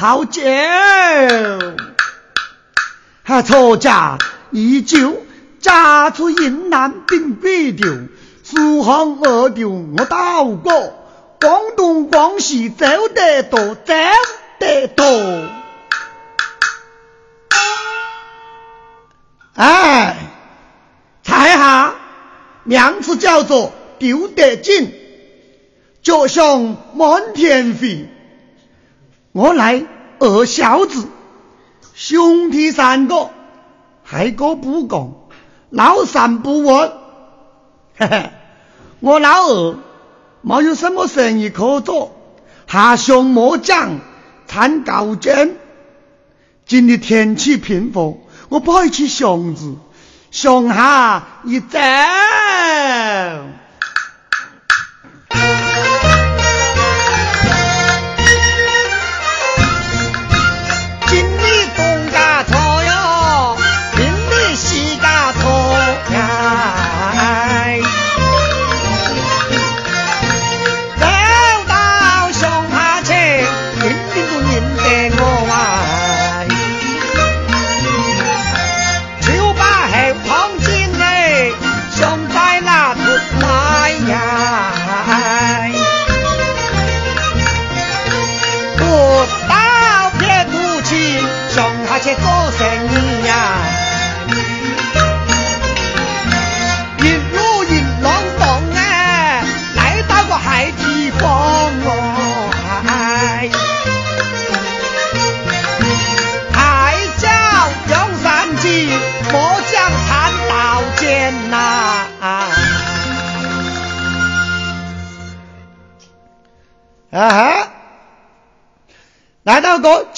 好酒，哈错家依旧家出云南顶北调，苏杭二调我到过，广东广西走得多，走得多。哎，猜一下，名字叫做丢得紧，脚像满天飞。我来二小子，兄弟三个，还个不讲，老三不问。嘿嘿，我老二没有什么生意可做，下乡磨浆，参高尖。今日天气平和。我跑去巷子，向下一走。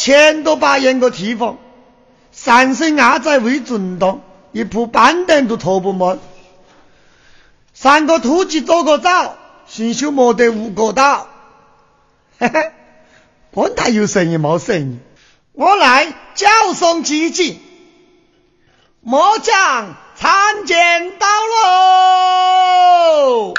千多把人个地方，三声阿仔未准当，一铺板凳都拖不满。三个土鸡做个早，新秀没得五个到。嘿嘿，管他有生意没生意，我来叫送几句，末将参见到喽。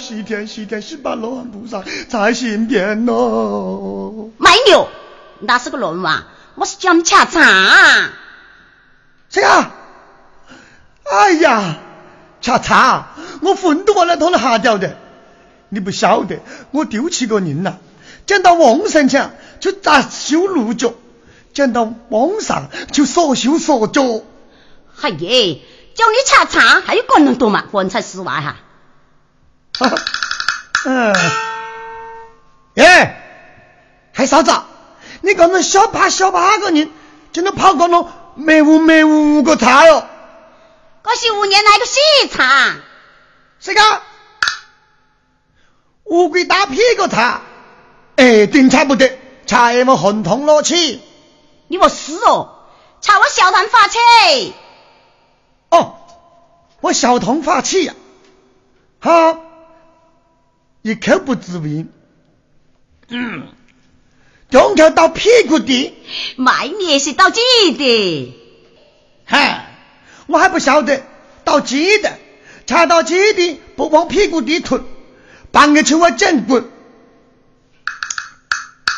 西天，西天十八罗汉菩萨在身边哦。卖牛，那是个乱话，我是叫你吃茶。谁啊？哎呀，恰茶，我魂都忘了拖了下掉的。你不晓得，我丢弃过人了。见到王神前就砸修路脚，见到王上就说修说脚。哎耶，叫你吃茶还有个人多嘛？方才实话哈。嗯，哎，还嫂子，你刚才小八小八个人，真的跑过了没五没五个茶哟？这是五年来的喜茶。谁个？乌龟打屁股茶？哎，顶差不得，茶也么红通落去。你莫死哦，茶我小团发气。哦，我小童发气呀，好。一口不知味，嗯，中条到屁股的，卖面是到几的？嗨，我还不晓得到鸡的，吃到鸡的不往屁股底吞，半个球我整滚。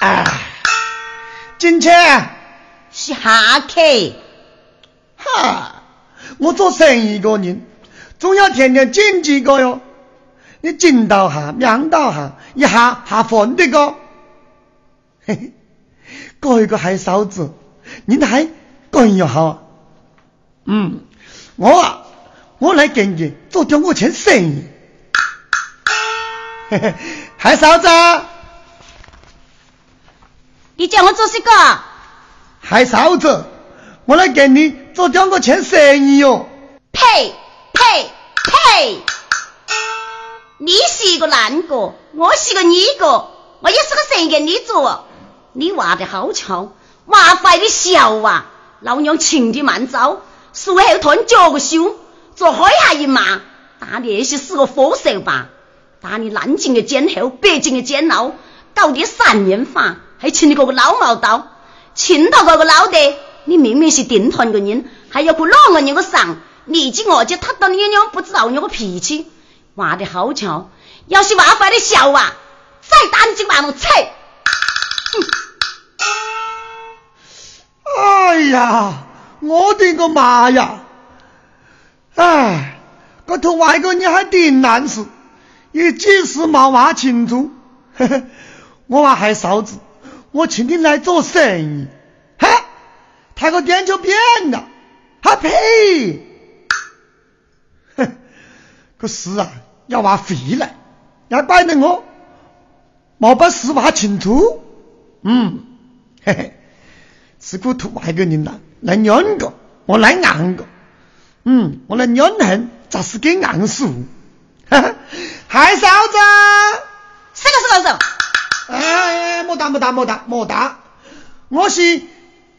哎，今天。是下客，哈，我做生意个人，总要天天见几个哟。你进到下，两到下，一下下饭的个，嘿嘿，个一个还嫂子，你还干要好？嗯，我啊，我来给你做点我钱生意，嘿嘿，还嫂子，你叫我做什个？还嫂子，我来给你做点我钱生意哟。呸呸呸！你是一个男个，我是个女个，我也是个神给你做。你娃的好巧，娃怀的小啊，老娘情的慢走，术后团脚个修，做海下一骂，打你那些是个火手吧？打你南京的监后，北京的监牢，搞点三年法，还请你个个老毛刀，请到个个老的，你明明是定团个人，还要过啷个人个上？你今我就踏到你娘不知道你个脾气。娃的好巧，要是娃怀的小啊，再打你几巴掌，菜！哎呀，我的个妈呀！哎，这头外国人还顶难事，也几时没话清楚。我娃还嫂子，我请你来做生意，哈，他个脸就变了，哈呸！哼，可是啊。要挖肥了，要摆得我冇把事挖清楚。嗯，嘿嘿，是个土外个人呐，来两个，我来硬个。嗯，我来两横，咋是给硬死？哈哈，海嫂子，是个是个是。哎，莫打莫打莫打莫打，我是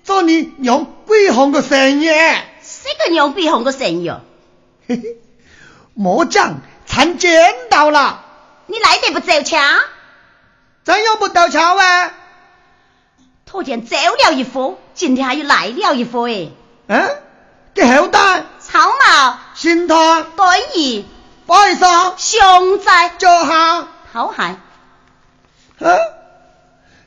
做你娘鬼红个生意。谁个娘鬼红个生意哦？嘿嘿，莫讲。参见到了，你来得不走桥？真有不到桥啊？昨天走了一副，今天还有来了一副哎。嗯，给后代。草帽。新团。对衣。白裳。熊仔。脚下。好鞋。嗯，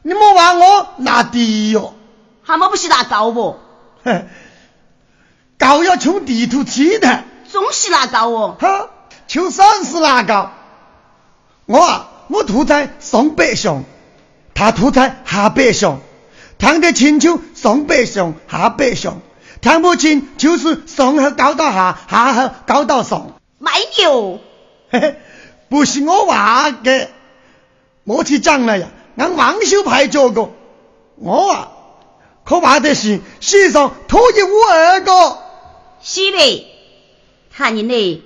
你莫话我拿地哟。还莫不是拿高不？哼，高要从地图起的。总是拿高哦。哈。就算是哪个，我啊，我住在上北乡，他住在下北乡，听得清楚上北乡下北乡，听不清就是上和高到下，下和高到上。没有，嘿嘿，不是我话的，我去讲了呀，俺王秀派教过，我啊，可怕的是世上脱一无二个。是的，看你呢。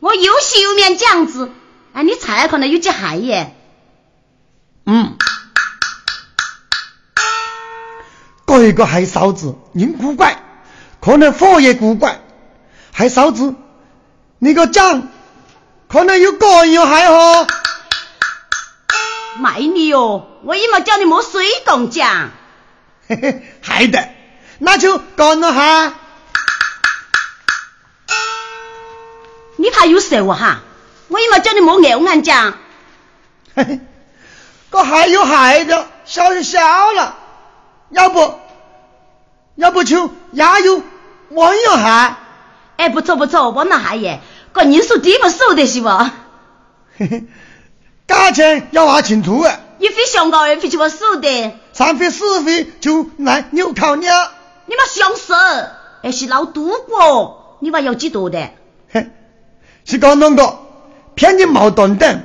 我有戏有面样子，哎，你才可能有几害耶？嗯，这一个海嫂子人古怪，可能火也古怪。海嫂子，你个讲，可能有个人有害哦。卖你哟，我也没叫你莫随动讲。嘿嘿，害的，那就干了哈。你怕有手哈？我也没叫你莫咬俺讲。嘿嘿，这还有孩子，小就小了，要不，要不就压有问一下。哎，不错不错，我那还耶，个人数低不数的是不？嘿嘿，价钱要划清楚啊。一回香膏，一费就我数的。三回四回就来扭烤鸟。你妈想死，还是老赌博？你妈要几多的？嘿，是讲啷个？骗你毛断等，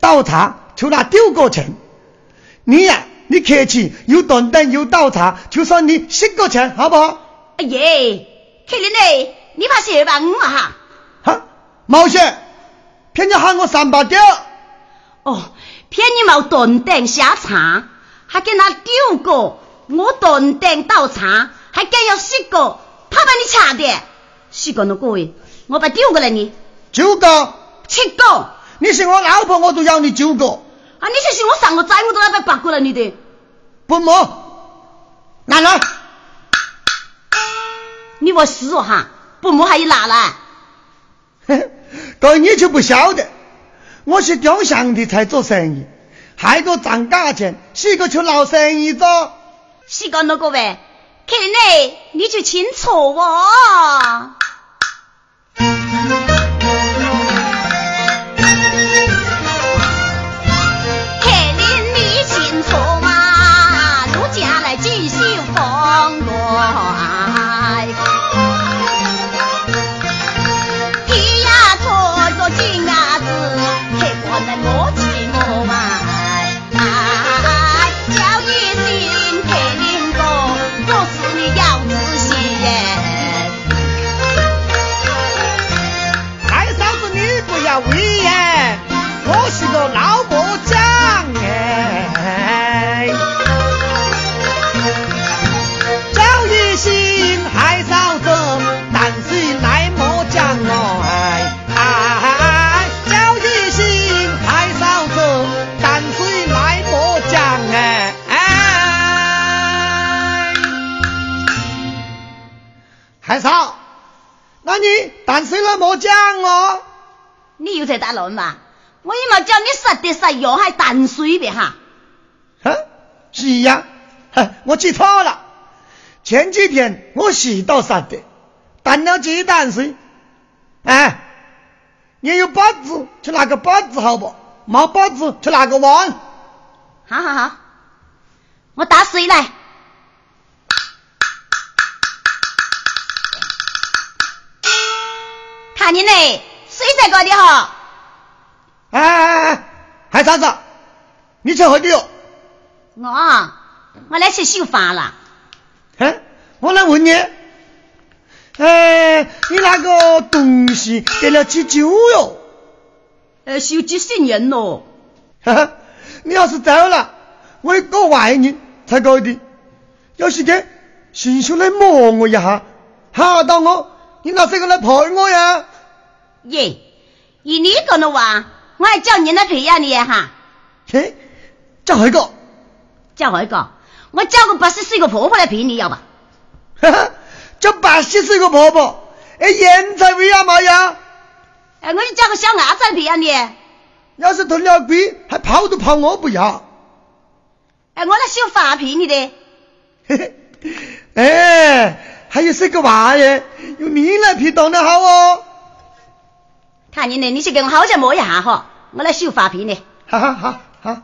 倒茶就拿丢个钱。你呀，你客气有断等有倒茶，就算你十个钱，好不好？哎耶，客人嘞，你怕谁吧我哈？哈，毛事，骗你喊我三百吊。哦，骗你冇断等下茶，还给他丢个，我断等倒茶，还给要十个，怕把你掐的，十个那个位，我把丢过来你。九个。七个，你是我老婆，我都要你九个。啊，你就是我上个债，我都要被八过来你的。不摸，拿来。你我死哦哈，不摸还有拿来。这你就不晓得，我是雕像的才做生意，还多涨价钱，是个去闹生意做。是个那个喂，看来你就清楚哦。杀的杀药，还淡水的哈。哼，是呀，哼，我记错了。前几天我洗到啥的，淡了鸡蛋水。哎，你有包子去拿个包子好不？没包子去拿个碗。好好好，我打水来。看你嘞，水在高的哈。哎哎哎，还啥子？你去何地哟？我我来吃绣花了。哎，我来问你，哎，你那个东西得了几久哟？呃，修几十年了。哈哈，你要是走了，我一个外人才搞的。要是给迅速来摸我一下，吓到我，你拿这个来陪我呀？耶，以你讲的话。我还叫你来培养你哈，嘿，叫何个？叫何个？我叫个八十岁个婆婆来陪你，要吧？哈哈，叫八十岁个婆婆，哎，人才不要嘛呀？哎，我就叫个小伢子来培养你。要是吞了亏，还跑都跑我不要。哎，我来修发陪你的。嘿嘿，哎，还有这个娃耶，用你来陪当的好哦。那你呢？你去给我好生摸一下哈，我来修发皮呢。好好好好。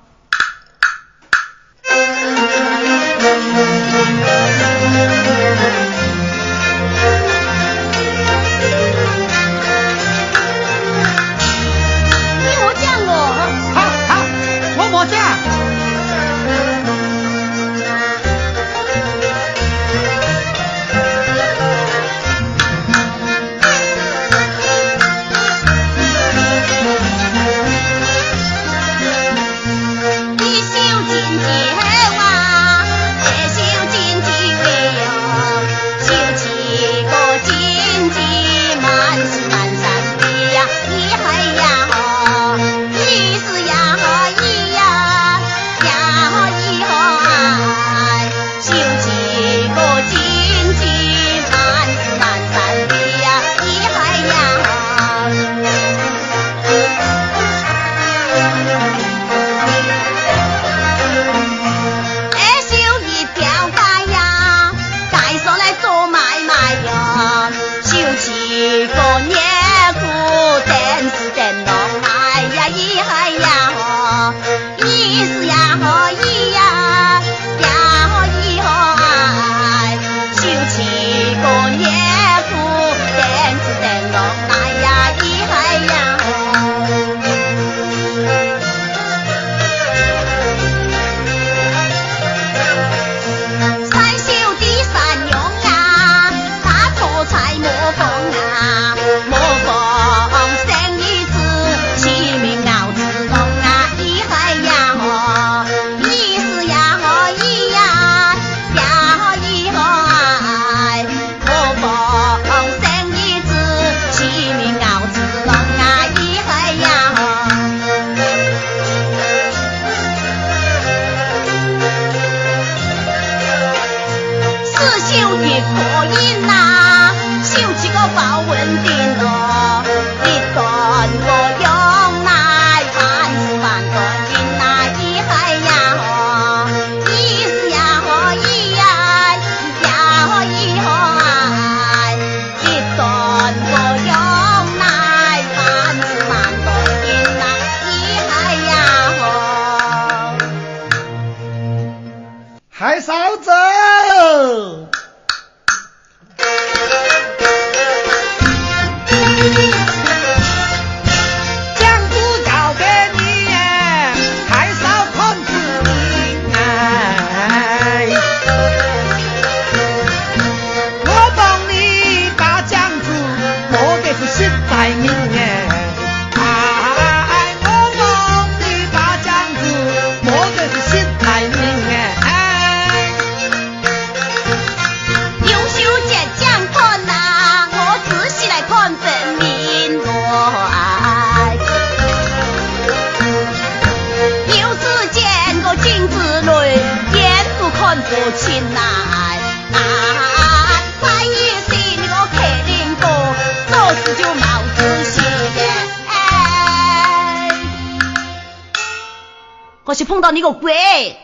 到你个鬼，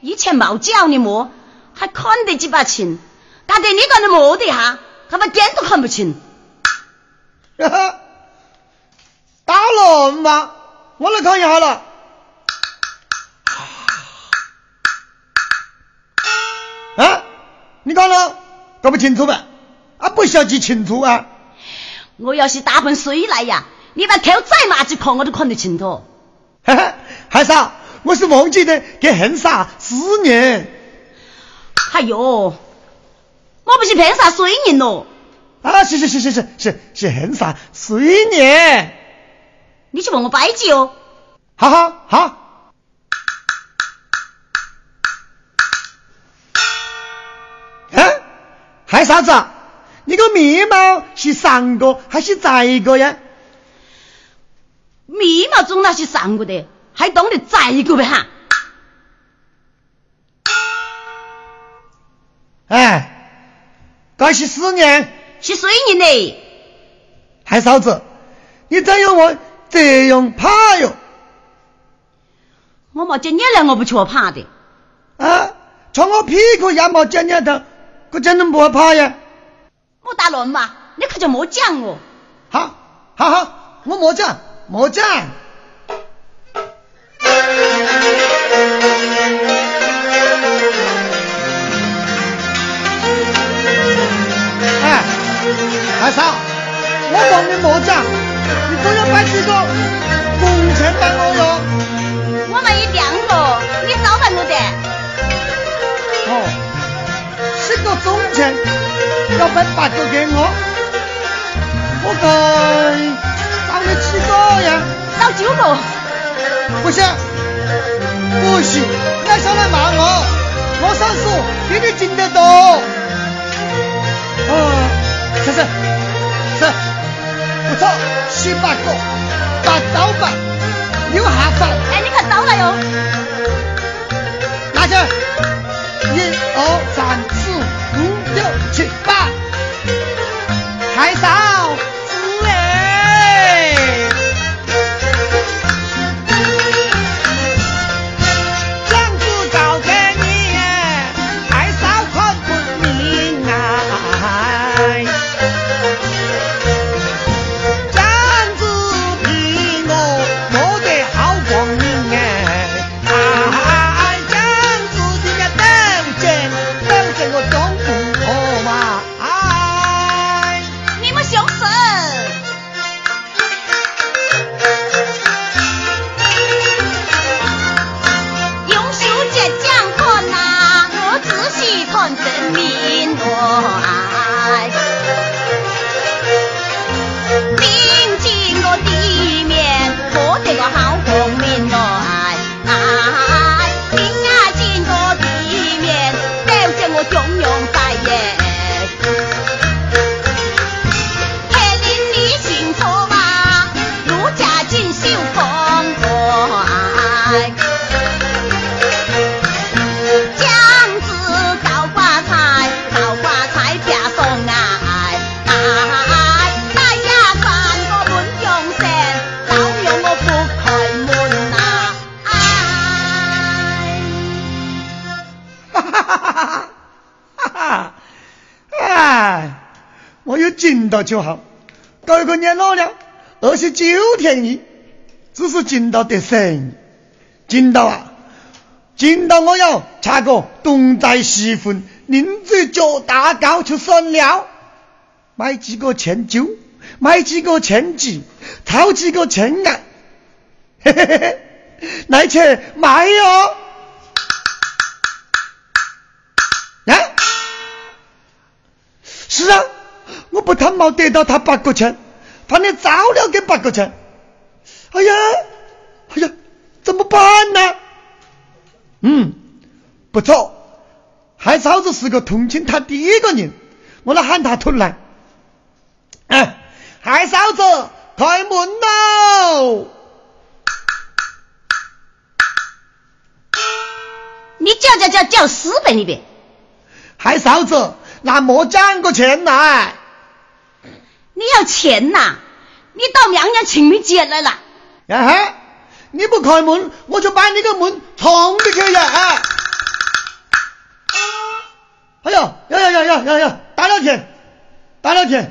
以前冇教你么，还看得几把清，但对你个人摸得哈，他把点都看不清。打乱嘛，我来看一下了。啊，你看了，搞不清楚呗？啊，不需要记清楚啊。我要是打盆水来呀，你把头再拿起看，我都看得清楚。哈哈，还啥？我是忘记的，给恨啥思念。哎呦，我不是骗啥水银咯。啊，是是是是是是是恨啥水年？你去问我拜祭哦。好好好。哎，还啥子？你个眉毛是上个还是窄个呀？眉毛总那是上个的，还懂得窄个呗哈？哎，这是思念，是水银的。还嫂子，你怎样我这样怕哟？我没见你了，我不去怕的。啊，从我屁股也没见你的，我怎能不怕呀？莫打乱嘛，你可就莫讲哦。好，好好，我莫讲，莫讲。莫讲，你都要摆几个工我哟。我们有两个，你招待我的。哦，十个工钱。要分八个给我，我该找你几个呀？找九个。不行，不行，你还上来骂我，我上诉比你进得多。哦，是是是，不错，十八个，八刀吧，有下饭。哎，你看刀了哟。拿去，一二三到就好，搞一个年老了，二十九天一，只是进到得神，进到啊，进到我要查个东寨西婚，宁嘴脚大高就算了，买几个钱酒，买几个钱鸡，掏几个钱啊，嘿嘿嘿嘿，来去买哟，啊，是啊。我不贪冇得到他八个钱，怕你早了给八个钱。哎呀，哎呀，怎么办呢？嗯，不错，海嫂子是个同情他第一个人，我来喊他出来。哎，海嫂子，开门喽！你叫叫叫叫死呗你别！海嫂子，拿莫讲个钱来。你要钱呐？你到娘娘请没节来了？啊哈！你不开门，我就把你个门冲进去呀！啊哎呀呀呀呀呀呀呀！大老天，大老天，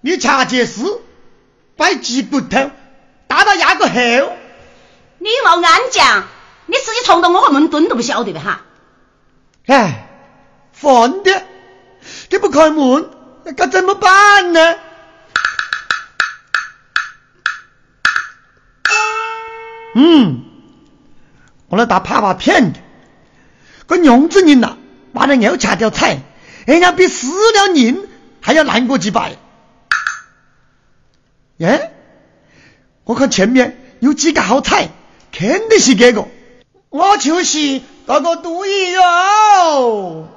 你恰件事摆鸡骨头，打到牙个后。你冇眼讲，你自己冲到我个门墩都不晓得的哈。哎，烦的，你不开门，该怎么办呢？嗯，我来打啪啪片的，个娘子人呐，把那牛掐掉菜，人家比死了人还要难过几百。耶，我看前面有几个好菜，肯定是这个，我就是那个杜一哟。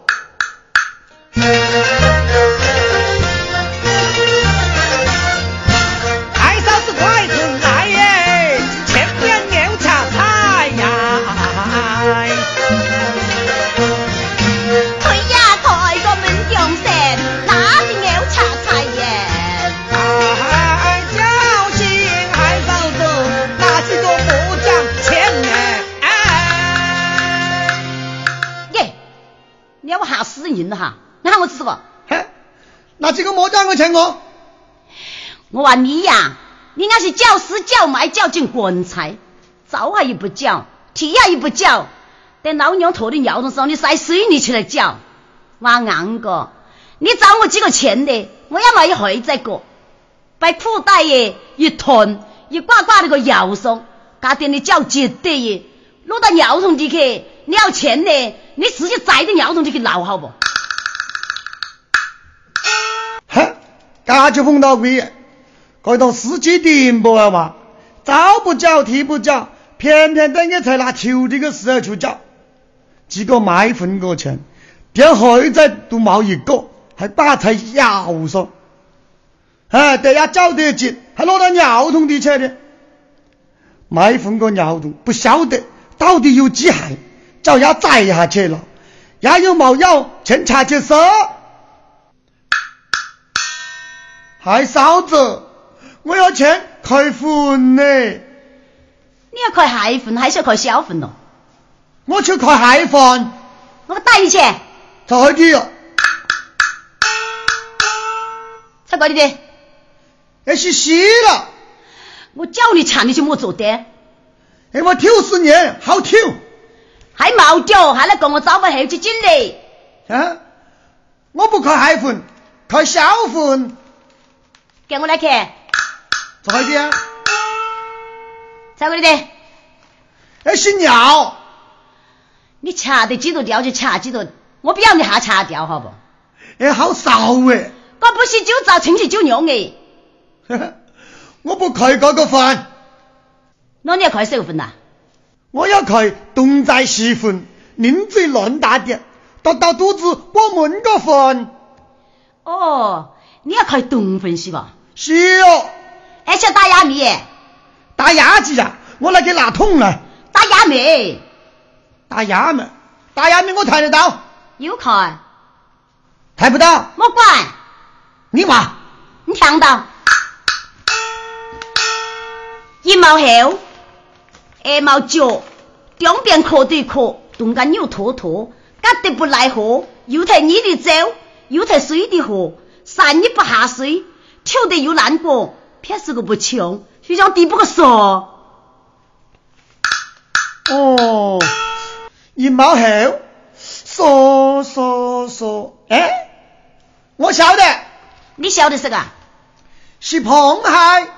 人了哈，你喊我吃个？嘿，那这个莫叫我请我。我话你呀，你那是叫死叫卖叫进棺材，早还也不叫，天也不叫，等老娘拖的尿的时候，你塞水你起来叫。话硬个，你找我几个钱的，我要买一回这个。把裤带耶一团一挂挂那个腰上，家店里叫绝对耶，落到尿桶里去，你要钱的，你自己摘的尿桶里去捞好不？那就碰到鬼，该当司机点不了嘛？早不叫，替不叫，偏偏等你才拿球的个时候去叫，几个卖分个钱，店后再都冒一个，还把在腰上，哎，得要找得紧，还落到尿桶里去。的，卖分个尿桶不晓得到底有几害，早要栽下去了，也有冇有，先查去收。嗨，嫂子，我要钱开坟呢。你要开海坟还是要开小坟咯？我去开海坟。我带你去。在的哟。在哪里的？那是死了。我叫你抢，你就莫做的。哎，我挑死你，好挑。还毛脚，还来跟我找个后去进来。啊！我不开海坟，开小坟。给我来看，快点！在哪里的？那是尿。你掐得几多掉就掐几多，我不要你哈掐掉，好不？哎，好少哎！我不是酒糟，亲戚酒酿哎。我不开这个坟。那你要开什么坟呐？我要开东寨西坟，零嘴乱大点，到到肚子我闷个坟。哦，你要开东坟是吧？是哦，而且打哑米，打哑子呀！我来给拿桶了。打哑谜，打哑谜，打哑谜我抬得到。有看，抬不到。莫管，你嘛，你听到？一毛后，二毛脚，两边磕对磕，东干扭坨坨，干得不奈何，又抬你的走，又抬水的喝，啥你不下水。跳得又难过，偏是个不穷，就像地不个说。哦，一毛后，说说说，哎，我晓得，你晓得是个？是螃蟹，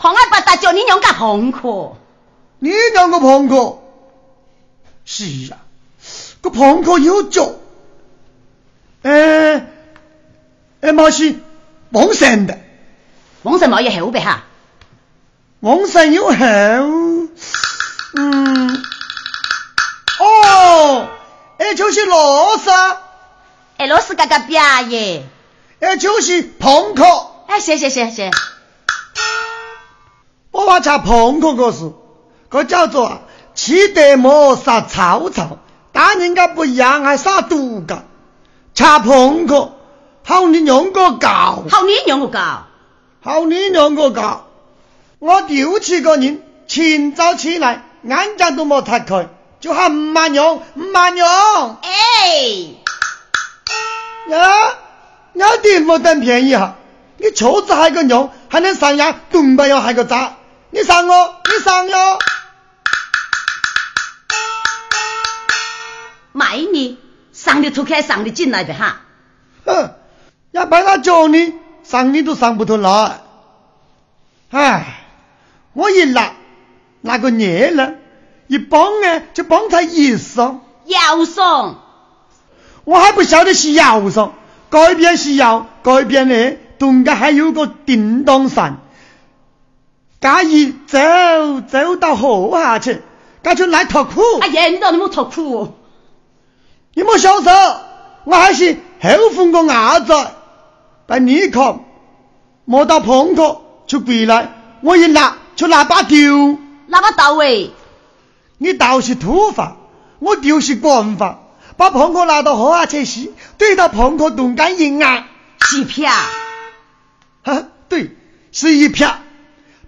螃蟹把大叫你娘个碰客，你娘个碰客，是啊，个碰客有脚，哎，哎，毛是旺盛的。王神冇有后呗哈，王神有后，嗯，哦，哎就是罗斯，哎罗斯嘎嘎表耶，哎就是朋克，哎谢谢谢谢，我话查朋克个事，个叫做气得莫杀曹操，但人家不一样还杀毒噶，查朋克，好你娘个搞，好你娘个搞。好你两个搞，我丢弃个人，清早起来，眼睛都没拆开，就喊唔慢用，唔慢用。哎，呀，有点冇等便宜哈！你车子还个用，还能上呀？顿不要还个渣？你上哦，你上哟！卖你上得出去，上得进来的哈。哼，要把他叫你上，你都上不头来。哎，我一拿那个热了，一帮呢就帮他一双。腰上，我还不晓得是腰上，改边是腰，改边呢，中间还有个叮当伞。假一走走到河下去，那就来脱裤。哎呀，你到底没脱裤哦。你莫小手，我还是后封个伢子，把你看，摸到碰克就回来，我一拿就拿把丢。那么到位，你倒是土法，我丢是官法，把碰克拿到河下去洗，对到碰克冻干一按，是啪，哈，对，是一啪，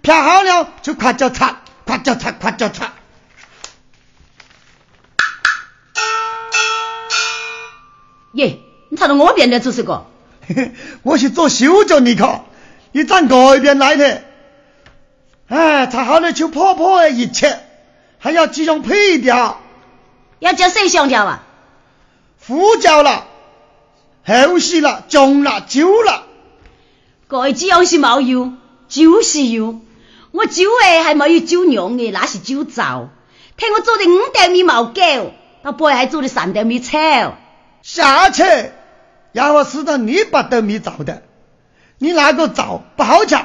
啪好了就快叫擦，快叫擦，快叫擦。耶，你查到我边的做是个？我是做手脚，你看，你站这边来的，哎，擦好了就破破一切，还要几种配料，要叫谁香调啊？胡椒了，后洗了，酱了，酒了，这几样是冇有，就是有。我酒诶还没有酒酿的，那是酒糟。听我做的五袋米毛狗，到背还做的三袋米炒。下去，要我知道你把豆米造的，你那个造不好吃，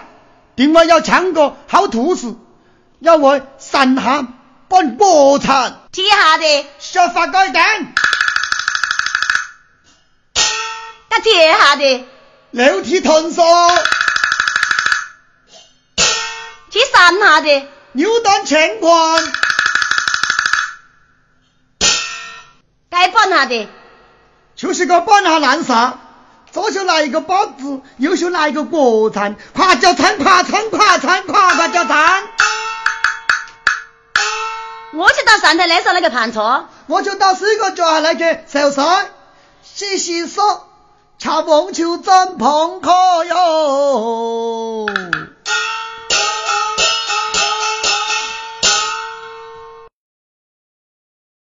另外要抢个好兔子，要我三下把锅铲，踢下的，小发高一点，他踢下的，六体腾缩，踢三下的，扭断乾坤，该半下的。就是个半下烂沙，左手拿一个包子，右手拿一个锅铲，快叫铲，快铲，快铲，快快叫铲。我就到上头来上那个盘车，我就到四个脚下来去收菜，洗洗手，吃棒球真碰可哟。